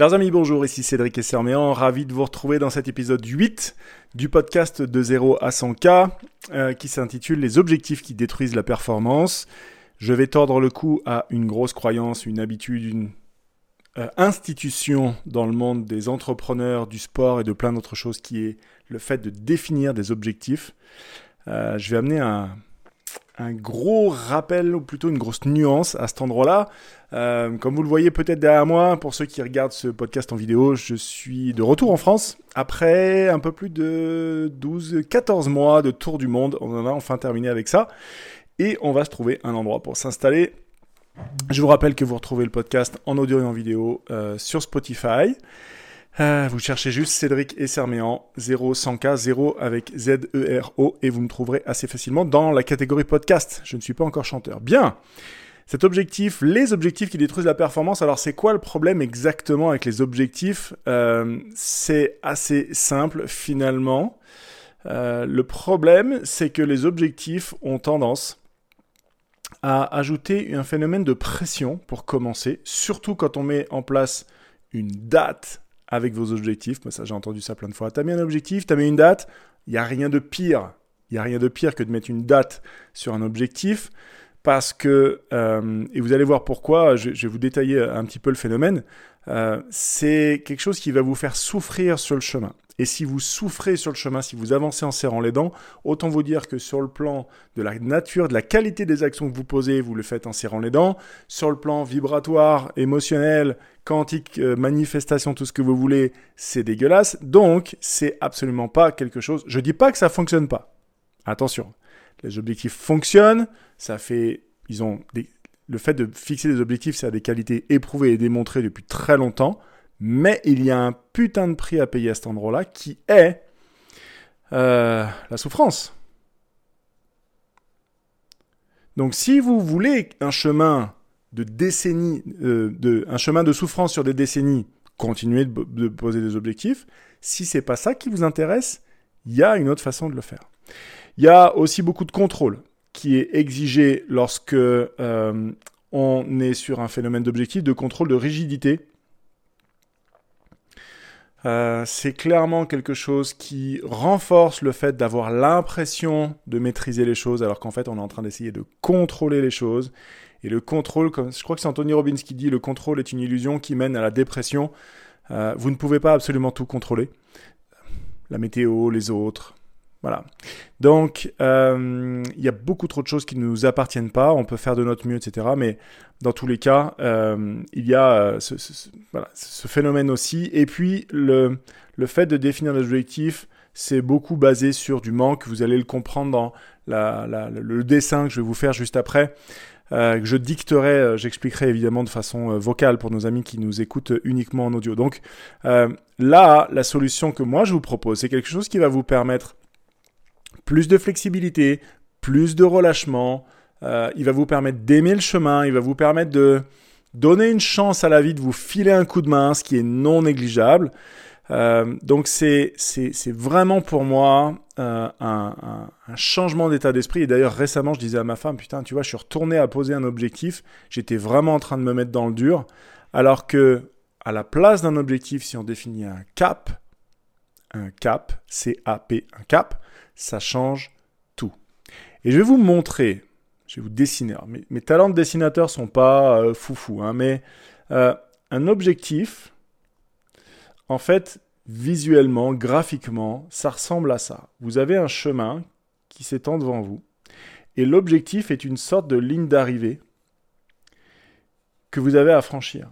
Chers amis, bonjour, ici Cédric Esserméan, ravi de vous retrouver dans cet épisode 8 du podcast de 0 à 100K euh, qui s'intitule Les objectifs qui détruisent la performance. Je vais tordre le cou à une grosse croyance, une habitude, une euh, institution dans le monde des entrepreneurs, du sport et de plein d'autres choses qui est le fait de définir des objectifs. Euh, je vais amener un, un gros rappel, ou plutôt une grosse nuance à cet endroit-là. Euh, comme vous le voyez peut-être derrière moi, pour ceux qui regardent ce podcast en vidéo, je suis de retour en France après un peu plus de 12-14 mois de tour du monde. On en a enfin terminé avec ça. Et on va se trouver un endroit pour s'installer. Je vous rappelle que vous retrouvez le podcast en audio et en vidéo euh, sur Spotify. Euh, vous cherchez juste Cédric et Serméan, 0 100K, 0 avec Z-E-R-O, et vous me trouverez assez facilement dans la catégorie podcast. Je ne suis pas encore chanteur. Bien. Cet objectif, les objectifs qui détruisent la performance, alors c'est quoi le problème exactement avec les objectifs? Euh, C'est assez simple finalement. Euh, le problème, c'est que les objectifs ont tendance à ajouter un phénomène de pression pour commencer, surtout quand on met en place une date avec vos objectifs. Moi, j'ai entendu ça plein de fois. Tu as mis un objectif, tu as mis une date. Il n'y a rien de pire. Il n'y a rien de pire que de mettre une date sur un objectif. Parce que, euh, et vous allez voir pourquoi, je, vais vous détailler un petit peu le phénomène, euh, c'est quelque chose qui va vous faire souffrir sur le chemin. Et si vous souffrez sur le chemin, si vous avancez en serrant les dents, autant vous dire que sur le plan de la nature, de la qualité des actions que vous posez, vous le faites en serrant les dents. Sur le plan vibratoire, émotionnel, quantique, euh, manifestation, tout ce que vous voulez, c'est dégueulasse. Donc, c'est absolument pas quelque chose. Je dis pas que ça fonctionne pas. Attention. Les objectifs fonctionnent. Ça fait, ils ont le fait de fixer des objectifs, ça a des qualités éprouvées et démontrées depuis très longtemps. Mais il y a un putain de prix à payer à cet endroit-là qui est euh, la souffrance. Donc si vous voulez un chemin de décennies, euh, de, un chemin de souffrance sur des décennies, continuez de, poser des objectifs. Si c'est pas ça qui vous intéresse, il y a une autre façon de le faire. Il y a aussi beaucoup de contrôle qui est exigé lorsque euh, on est sur un phénomène d'objectif, de contrôle de rigidité euh, c'est clairement quelque chose qui renforce le fait d'avoir l'impression de maîtriser les choses, alors qu'en fait on est en train d'essayer de contrôler les choses. Et le contrôle, je crois que c'est Anthony Robbins qui dit, le contrôle est une illusion qui mène à la dépression. Euh, vous ne pouvez pas absolument tout contrôler. La météo, les autres, voilà. Donc, euh, il y a beaucoup trop de choses qui ne nous appartiennent pas. On peut faire de notre mieux, etc. Mais dans tous les cas, euh, il y a euh, ce, phénomène aussi. Et puis, le, le fait de définir des objectifs, c'est beaucoup basé sur du manque. Vous allez le comprendre dans le dessin que je vais vous faire juste après. que je dicterai, j'expliquerai évidemment de façon vocale pour nos amis qui nous écoutent uniquement en audio. Donc là, la solution que moi je vous propose, c'est quelque chose qui va vous permettre plus de flexibilité, plus de relâchement. Euh, il va vous permettre d'aimer le chemin, il va vous permettre de donner une chance à la vie de vous filer un coup de main, ce qui est non négligeable. Euh, donc c'est vraiment pour moi euh, un, un, changement d'état d'esprit. Et d'ailleurs récemment je disais à ma femme, putain tu vois, je suis retourné à poser un objectif. J'étais vraiment en train de me mettre dans le dur. Alors que à la place d'un objectif, si on définit un cap, un cap, C-A-P, un cap, ça change tout. Et je vais vous montrer, je vais vous dessiner. mes, talents de dessinateur sont pas euh, foufou, hein, mais euh, un objectif, en fait, visuellement, graphiquement, ça ressemble à ça. Vous avez un chemin qui s'étend devant vous, et l'objectif est une sorte de ligne d'arrivée que vous avez à franchir.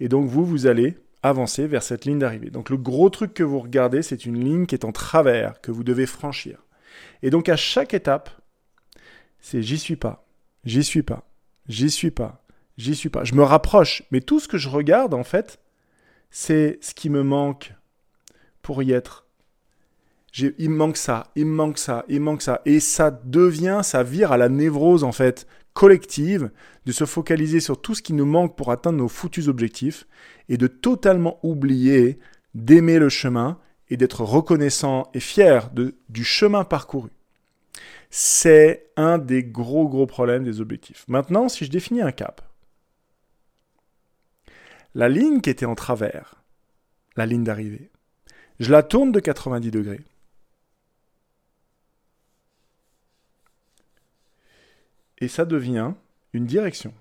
Et donc vous, vous allez avancer vers cette ligne d'arrivée. Donc le gros truc que vous regardez, c'est une ligne qui est en travers, que vous devez franchir. Et donc à chaque étape, c'est j'y suis pas, j'y suis pas, j'y suis pas, j'y suis pas. Je me rapproche, mais tout ce que je regarde, en fait, c'est ce qui me manque pour y être. Il me manque ça, il me manque ça, il me manque ça. Et ça devient, ça vire à la névrose, en fait, collective, de se focaliser sur tout ce qui nous manque pour atteindre nos foutus objectifs et de totalement oublier d'aimer le chemin et d'être reconnaissant et fier du chemin parcouru. C'est un des gros gros problèmes des objectifs. Maintenant, si je définis un cap, la ligne qui était en travers, la ligne d'arrivée, je la tourne de 90 degrés. Et ça devient une direction.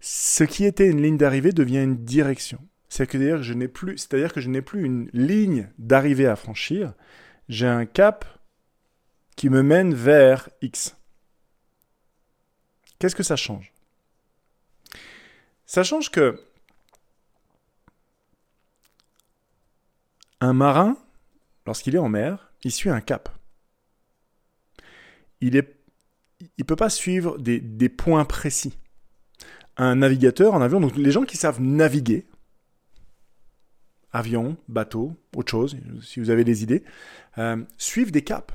Ce qui était une ligne d'arrivée devient une direction. C'est-à-dire que je n'ai plus, c'est-à-dire que je n'ai plus une ligne d'arrivée à franchir, j'ai un cap qui me mène vers X. Qu'est-ce que ça change? Ça change que un marin, lorsqu'il est en mer, il suit un cap. Il ne peut pas suivre des, points précis. Un navigateur en avion, donc les gens qui savent naviguer, avion, bateau, autre chose, si vous avez des idées, euh, suivent des caps.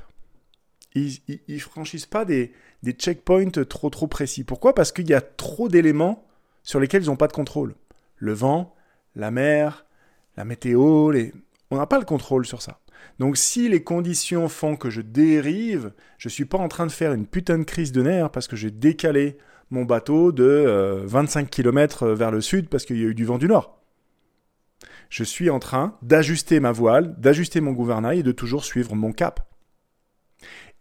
Ils ne franchissent pas des, checkpoints trop trop précis. Pourquoi? Parce qu'il y a trop d'éléments sur lesquels ils n'ont pas de contrôle. Le vent, la mer, la météo, les... on n'a pas le contrôle sur ça. Donc si les conditions font que je dérive, je ne suis pas en train de faire une putain de crise de nerfs parce que j'ai décalé mon bateau de 25 euh, km vers le sud parce qu'il y a eu du vent du nord je suis en train d'ajuster ma voile, d'ajuster mon gouvernail et de toujours suivre mon cap.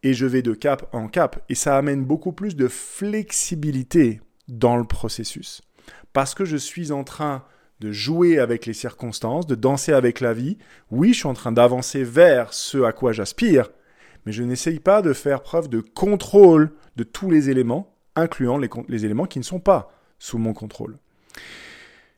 Et je vais de cap en cap. Et ça amène beaucoup plus de flexibilité dans le processus. Parce que je suis en train de jouer avec les circonstances, de danser avec la vie. Oui, je suis en train d'avancer vers ce à quoi j'aspire, mais je n'essaye pas de faire preuve de contrôle de tous les éléments, incluant les, éléments qui ne sont pas sous mon contrôle.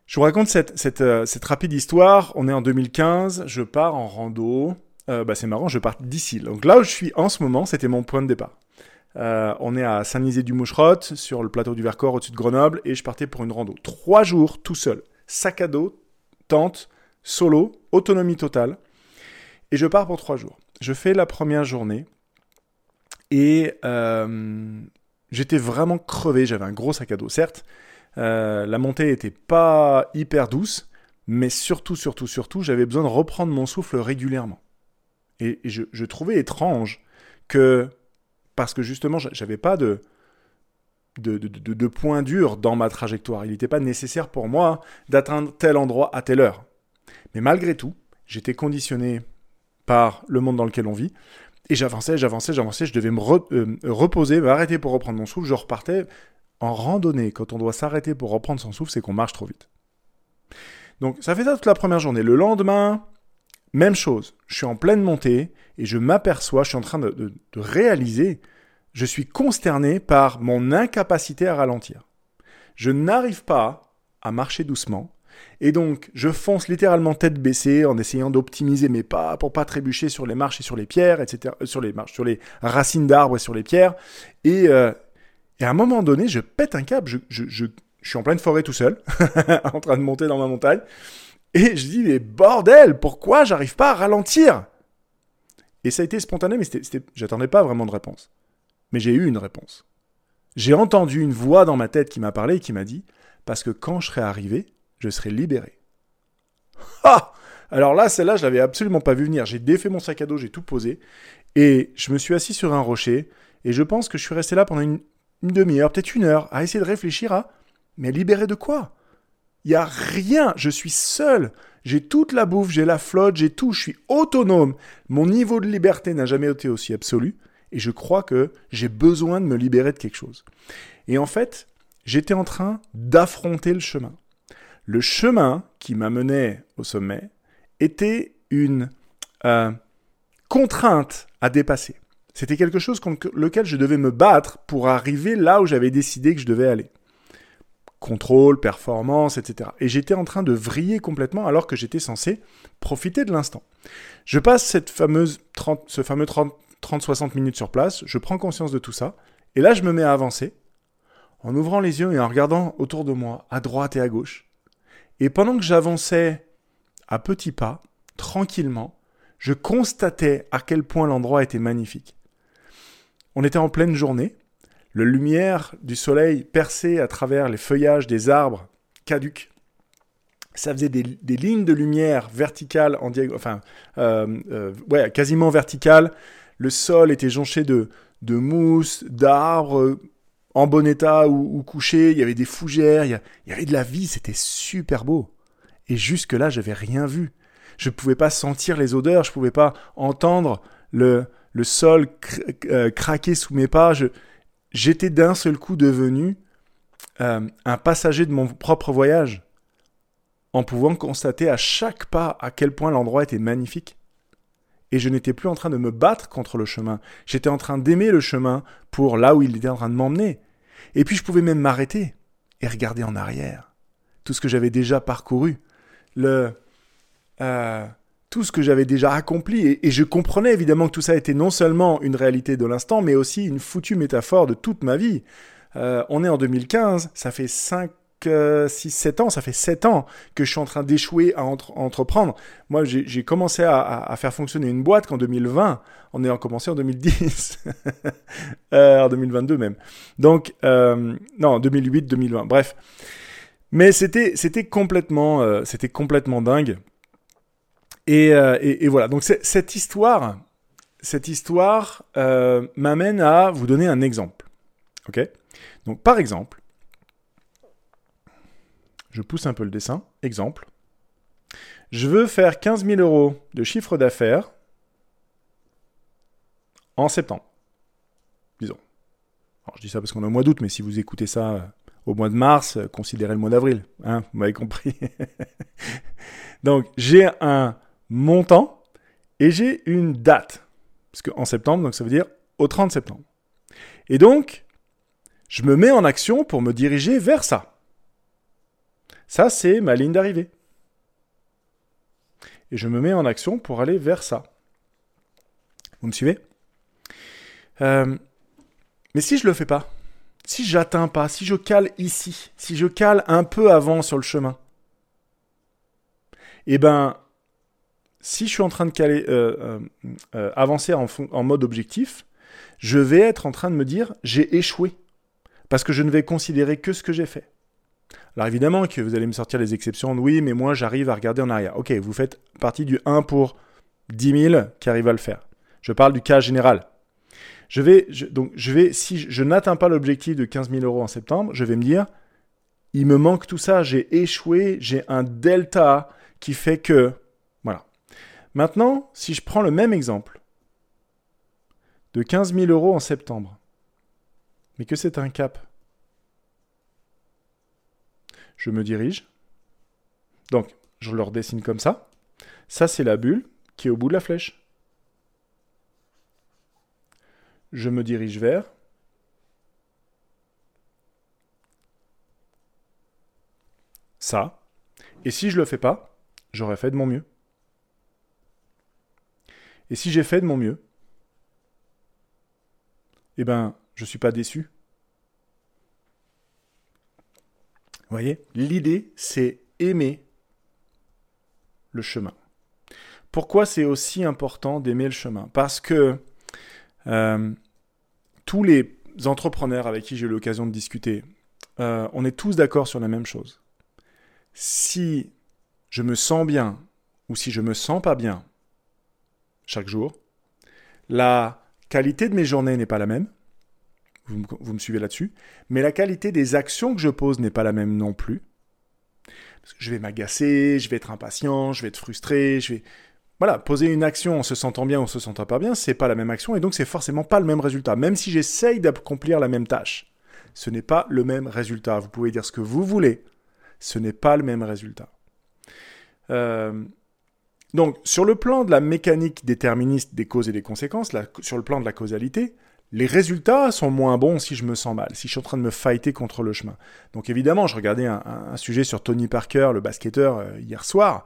Je vous raconte cette, euh, rapide histoire. On est en 2015, je pars en rando. Euh, bah c'est marrant, je pars d'ici. Donc là où je suis en ce moment, c'était mon point de départ. Euh, on est à Saint-Nizé-du-Moucherotte, sur le plateau du Vercors, au-dessus de Grenoble, et je partais pour une rando. Trois jours, tout seul. Sac à dos, tente, solo, autonomie totale. Et je pars pour trois jours. Je fais la première journée, et euh, j'étais vraiment crevé. J'avais un gros sac à dos, certes, euh, la montée n'était pas hyper douce, mais surtout, surtout, surtout, j'avais besoin de reprendre mon souffle régulièrement. Et, je, trouvais étrange que, parce que justement, j'avais pas de, de, de, point dur dans ma trajectoire. Il n'était pas nécessaire pour moi d'atteindre tel endroit à telle heure. Mais malgré tout, j'étais conditionné par le monde dans lequel on vit. Et j'avançais, j'avançais, j'avançais. Je devais me euh, reposer, m'arrêter pour reprendre mon souffle. Je repartais en randonnée, quand on doit s'arrêter pour reprendre son souffle, c'est qu'on marche trop vite. Donc ça fait ça toute la première journée. Le lendemain, même chose. Je suis en pleine montée et je m'aperçois, je suis en train de, réaliser, je suis consterné par mon incapacité à ralentir. Je n'arrive pas à marcher doucement. Et donc, je fonce littéralement tête baissée en essayant d'optimiser mes pas pour pas trébucher sur les marches et sur les pierres, etc. Euh, sur les marches, sur les racines d'arbres et sur les pierres. Et, euh, à un moment donné, je pète un câble, je, je suis en pleine forêt tout seul, en train de monter dans ma montagne, et je dis, mais bordel, pourquoi j'arrive pas à ralentir? Et ça a été spontané, mais j'attendais pas vraiment de réponse. Mais j'ai eu une réponse. J'ai entendu une voix dans ma tête qui m'a parlé et qui m'a dit, parce que quand je serai arrivé, je serai libéré. Ah Alors là, celle-là, je l'avais absolument pas vu venir. J'ai défait mon sac à dos, j'ai tout posé, et je me suis assis sur un rocher, et je pense que je suis resté là pendant une, une demi-heure, peut-être une heure, à essayer de réfléchir à mais libéré de quoi? Il n'y a rien, je suis seul, j'ai toute la bouffe, j'ai la flotte, j'ai tout, je suis autonome. Mon niveau de liberté n'a jamais été aussi absolu, et je crois que j'ai besoin de me libérer de quelque chose. Et en fait, j'étais en train d'affronter le chemin. Le chemin qui m'amenait au sommet était une euh, contrainte à dépasser. C'était quelque chose contre lequel je devais me battre pour arriver là où j'avais décidé que je devais aller. Contrôle, performance, etc. Et j'étais en train de vriller complètement alors que j'étais censé profiter de l'instant. Je passe cette fameuse 30, ce fameux 30-60 minutes sur place, je prends conscience de tout ça, et là je me mets à avancer, en ouvrant les yeux et en regardant autour de moi, à droite et à gauche. Et pendant que j'avançais à petits pas, tranquillement, je constatais à quel point l'endroit était magnifique. On était en pleine journée. La lumière du soleil perçait à travers les feuillages des arbres caducs. Ça faisait des, lignes de lumière verticales, en enfin, euh, euh, ouais, quasiment verticales. Le sol était jonché de, de mousse, d'arbres, en bon état ou, couché, il y avait des fougères, il y, avait de la vie, c'était super beau. Et jusque-là, je n'avais rien vu. Je ne pouvais pas sentir les odeurs, je ne pouvais pas entendre le, le sol euh, craquer sous mes pas. J'étais d'un seul coup devenu euh, un passager de mon propre voyage, en pouvant constater à chaque pas à quel point l'endroit était magnifique. Et je n'étais plus en train de me battre contre le chemin, j'étais en train d'aimer le chemin pour là où il était en train de m'emmener. Et puis je pouvais même m'arrêter et regarder en arrière, tout ce que j'avais déjà parcouru, le, euh, tout ce que j'avais déjà accompli. Et, je comprenais évidemment que tout ça était non seulement une réalité de l'instant, mais aussi une foutue métaphore de toute ma vie. Euh, on est en 2015, ça fait 5, 6, 7 ans, ça fait 7 ans que je suis en train d'échouer à entreprendre. Moi, j'ai commencé à, faire fonctionner une boîte qu'en 2020. On est en commencé en 2010, euh, en 2022 même. Donc, euh, non, 2008, 2020, bref. Mais c'était complètement euh, complètement dingue. Et, et, et voilà. Donc cette histoire cette histoire m'amène à vous donner un exemple. Ok? Donc par exemple, je pousse un peu le dessin, exemple, je veux faire 15 000 euros de chiffre d'affaires en septembre, disons. Alors je dis ça parce qu'on est au mois d'août, mais si vous écoutez ça euh, au mois de mars, euh, considérez le mois d'avril, hein, vous m'avez compris. donc j'ai un montant et j'ai une date, parce qu'en septembre, donc ça veut dire au 30 septembre. Et donc, je me mets en action pour me diriger vers ça. Ça, c'est ma ligne d'arrivée. Et je me mets en action pour aller vers ça. Vous me suivez? Euh, Mais si je ne le fais pas, si j'atteins pas, si je cale ici, si je cale un peu avant sur le chemin, eh ben, si je suis en train de caler, euh, euh, avancer en mode objectif, je vais être en train de me dire j'ai échoué parce que je ne vais considérer que ce que j'ai fait. Alors évidemment que vous allez me sortir les exceptions, oui, mais moi j'arrive à regarder en arrière. Ok, vous faites partie du 1 pour 10 000 qui arrive à le faire. Je parle du cas général. Je vais, donc je vais, si je, n'atteins pas l'objectif de 15 000 euros en septembre, je vais me dire, il me manque tout ça, j'ai échoué, j'ai un delta qui fait que, voilà. Maintenant, si je prends le même exemple de 15 000 euros en septembre, mais que c'est un cap. Je me dirige. Donc, je le redessine comme ça. Ça, c'est la bulle qui est au bout de la flèche. Je me dirige vers. Ça. Et si je ne le fais pas, j'aurais fait de mon mieux. Et si j'ai fait de mon mieux, eh ben, je ne suis pas déçu. Vous voyez L'idée, c'est aimer le chemin. Pourquoi c'est aussi important d'aimer le chemin? Parce que euh, tous les entrepreneurs avec qui j'ai eu l'occasion de discuter, euh, on est tous d'accord sur la même chose. Si je me sens bien ou si je me sens pas bien chaque jour, la qualité de mes journées n'est pas la même, vous me, suivez là-dessus. Mais la qualité des actions que je pose n'est pas la même non plus. Je vais m'agacer, je vais être impatient, je vais être frustré, je vais... Voilà, poser une action en se sentant bien ou en se sentant pas bien, c'est pas la même action et donc c'est forcément pas le même résultat. Même si j'essaye d'accomplir la même tâche, ce n'est pas le même résultat. Vous pouvez dire ce que vous voulez, ce n'est pas le même résultat. Euh, donc, sur le plan de la mécanique déterministe des causes et des conséquences, sur le plan de la causalité, les résultats sont moins bons si je me sens mal, si je suis en train de me fighter contre le chemin. Donc évidemment, je regardais un, sujet sur Tony Parker, le basketteur, euh, hier soir.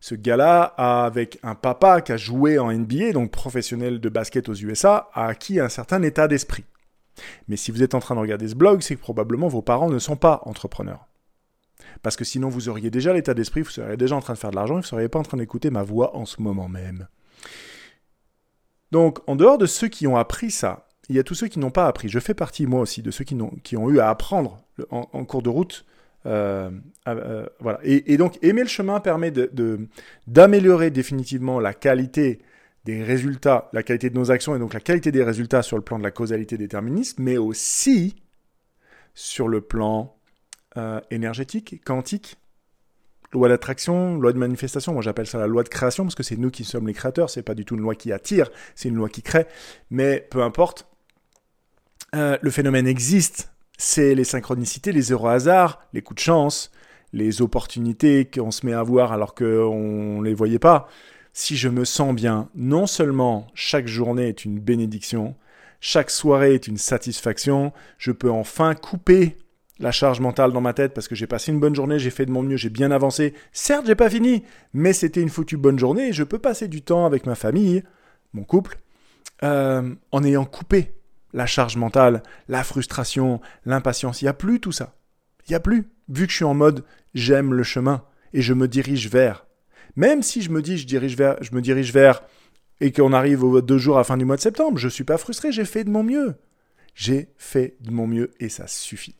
Ce gars-là, avec un papa qui a joué en NBA, donc professionnel de basket aux USA, a acquis un certain état d'esprit. Mais si vous êtes en train de regarder ce blog, c'est que probablement vos parents ne sont pas entrepreneurs. Parce que sinon, vous auriez déjà l'état d'esprit, vous seriez déjà en train de faire de l'argent, vous ne seriez pas en train d'écouter ma voix en ce moment même. Donc, en dehors de ceux qui ont appris ça, il y a tous ceux qui n'ont pas appris. Je fais partie, moi aussi, de ceux qui, ont, qui ont eu à apprendre en, cours de route. Euh, euh, voilà. Et, donc, aimer le chemin permet d'améliorer de, définitivement la qualité des résultats, la qualité de nos actions et donc la qualité des résultats sur le plan de la causalité déterministe, mais aussi sur le plan euh, énergétique, quantique, loi d'attraction, loi de manifestation. Moi, j'appelle ça la loi de création parce que c'est nous qui sommes les créateurs. C'est pas du tout une loi qui attire, c'est une loi qui crée. Mais peu importe, euh, le phénomène existe. C'est les synchronicités, les heureux hasards, les coups de chance, les opportunités qu'on se met à voir alors qu'on ne les voyait pas. Si je me sens bien, non seulement chaque journée est une bénédiction, chaque soirée est une satisfaction, je peux enfin couper la charge mentale dans ma tête parce que j'ai passé une bonne journée, j'ai fait de mon mieux, j'ai bien avancé. Certes, j'ai pas fini, mais c'était une foutue bonne journée et je peux passer du temps avec ma famille, mon couple, euh, en ayant coupé la charge mentale, la frustration, l'impatience. Il n'y a plus tout ça. Il n'y a plus. Vu que je suis en mode j'aime le chemin et je me dirige vers. Même si je me dis je, dirige vers, je me dirige vers et qu'on arrive aux deux jours à la fin du mois de septembre, je ne suis pas frustré, j'ai fait de mon mieux. J'ai fait de mon mieux et ça suffit.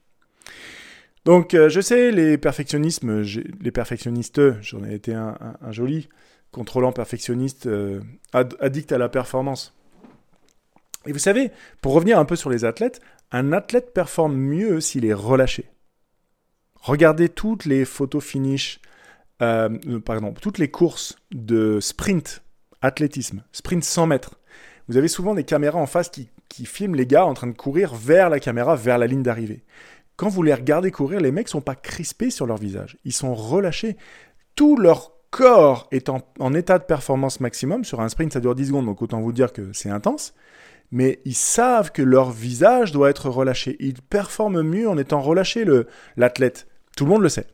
Donc, euh, je sais, les perfectionnismes, les perfectionnistes, j'en ai été un, joli, contrôlant perfectionniste, euh, addict à la performance. Et vous savez, pour revenir un peu sur les athlètes, un athlète performe mieux s'il est relâché. Regardez toutes les photos finish, euh, pardon, toutes les courses de sprint, athlétisme, sprint 100 mètres. Vous avez souvent des caméras en face qui, qui filment les gars en train de courir vers la caméra, vers la ligne d'arrivée. Quand vous les regardez courir, les mecs sont pas crispés sur leur visage. Ils sont relâchés. Tout leur corps est en, état de performance maximum. Sur un sprint, ça dure 10 secondes, donc autant vous dire que c'est intense. Mais ils savent que leur visage doit être relâché. Ils performent mieux en étant relâchés, l'athlète. Tout le monde le sait.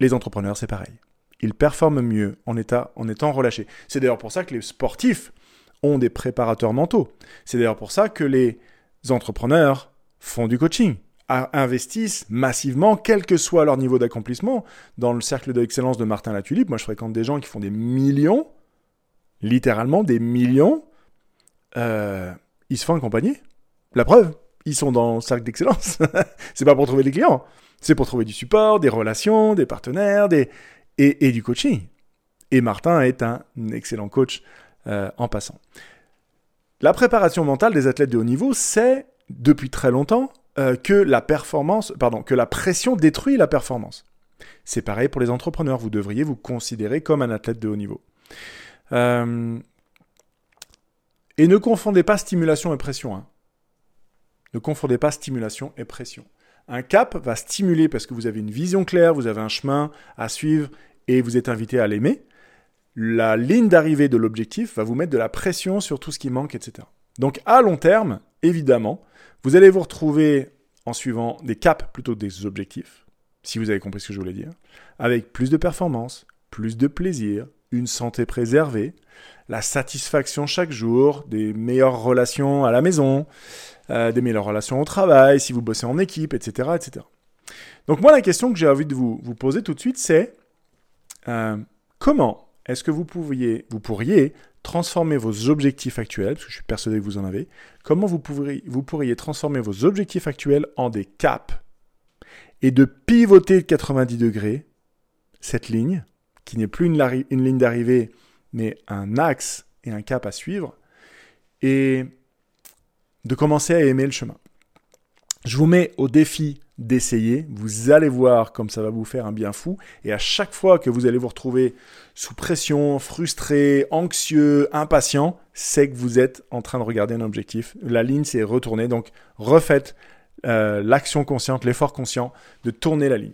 Les entrepreneurs, c'est pareil. Ils performent mieux en, état, en étant relâchés. C'est d'ailleurs pour ça que les sportifs ont des préparateurs mentaux. C'est d'ailleurs pour ça que les entrepreneurs font du coaching investissent massivement, quel que soit leur niveau d'accomplissement. Dans le cercle d'excellence de Martin Latulipe, moi je fréquente des gens qui font des millions, littéralement des millions, euh, ils se font accompagner. La preuve, ils sont dans le cercle d'excellence. c'est pas pour trouver des clients, c'est pour trouver du support, des relations, des partenaires, des... Et, du coaching. Et Martin est un excellent coach euh, en passant. La préparation mentale des athlètes de haut niveau, c'est depuis très longtemps euh, que la performance, pardon, que la pression détruit la performance. C'est pareil pour les entrepreneurs. Vous devriez vous considérer comme un athlète de haut niveau. Et ne confondez pas stimulation et pression. Hein. Ne confondez pas stimulation et pression. Un cap va stimuler parce que vous avez une vision claire, vous avez un chemin à suivre et vous êtes invité à l'aimer. La ligne d'arrivée de l'objectif va vous mettre de la pression sur tout ce qui manque, etc. Donc à long terme, évidemment, vous allez vous retrouver en suivant des caps plutôt que des objectifs, si vous avez compris ce que je voulais dire, avec plus de performance, plus de plaisir, une santé préservée, la satisfaction chaque jour, des meilleures relations à la maison, euh, des meilleures relations au travail, si vous bossez en équipe, etc. etc. Donc moi, la question que j'ai envie de vous, vous, poser tout de suite, c'est euh, comment est-ce que vous pourriez, vous pourriez transformer vos objectifs actuels, parce que je suis persuadé que vous en avez, comment vous pourriez, vous pourriez transformer vos objectifs actuels en des caps et de pivoter de 90 degrés cette ligne, qui n'est plus une, ligne d'arrivée, mais un axe et un cap à suivre, et de commencer à aimer le chemin. Je vous mets au défi d'essayer. Vous allez voir comme ça va vous faire un bien fou. Et à chaque fois que vous allez vous retrouver sous pression, frustré, anxieux, impatient, c'est que vous êtes en train de regarder un objectif. La ligne s'est retournée. Donc refaites euh, l'action consciente, l'effort conscient de tourner la ligne.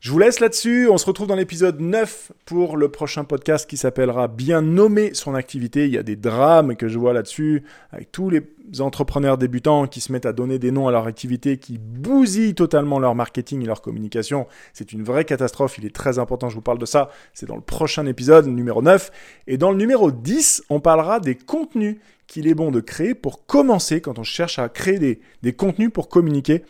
Je vous laisse là-dessus. On se retrouve dans l'épisode 9 pour le prochain podcast qui s'appellera Bien nommer son activité. Il y a des drames que je vois là-dessus avec tous les entrepreneurs débutants qui se mettent à donner des noms à leur activité, qui bousillent totalement leur marketing et leur communication. C'est une vraie catastrophe. Il est très important. Je vous parle de ça. C'est dans le prochain épisode, numéro 9. Et dans le numéro 10, on parlera des contenus qu'il est bon de créer pour commencer quand on cherche à créer des, contenus pour communiquer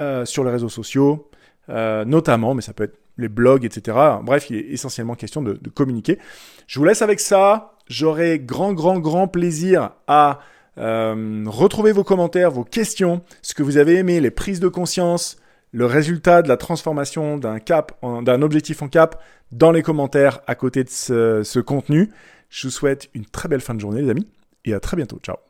euh, sur les réseaux sociaux, euh, notamment, mais ça peut être les blogs, etc. Bref, il est essentiellement question de, communiquer. Je vous laisse avec ça. J'aurai grand, grand, grand plaisir à euh, retrouver vos commentaires, vos questions, ce que vous avez aimé, les prises de conscience, le résultat de la transformation d'un cap, d'un objectif en cap, dans les commentaires à côté de ce contenu. Je vous souhaite une très belle fin de journée, les amis et à très bientôt. Ciao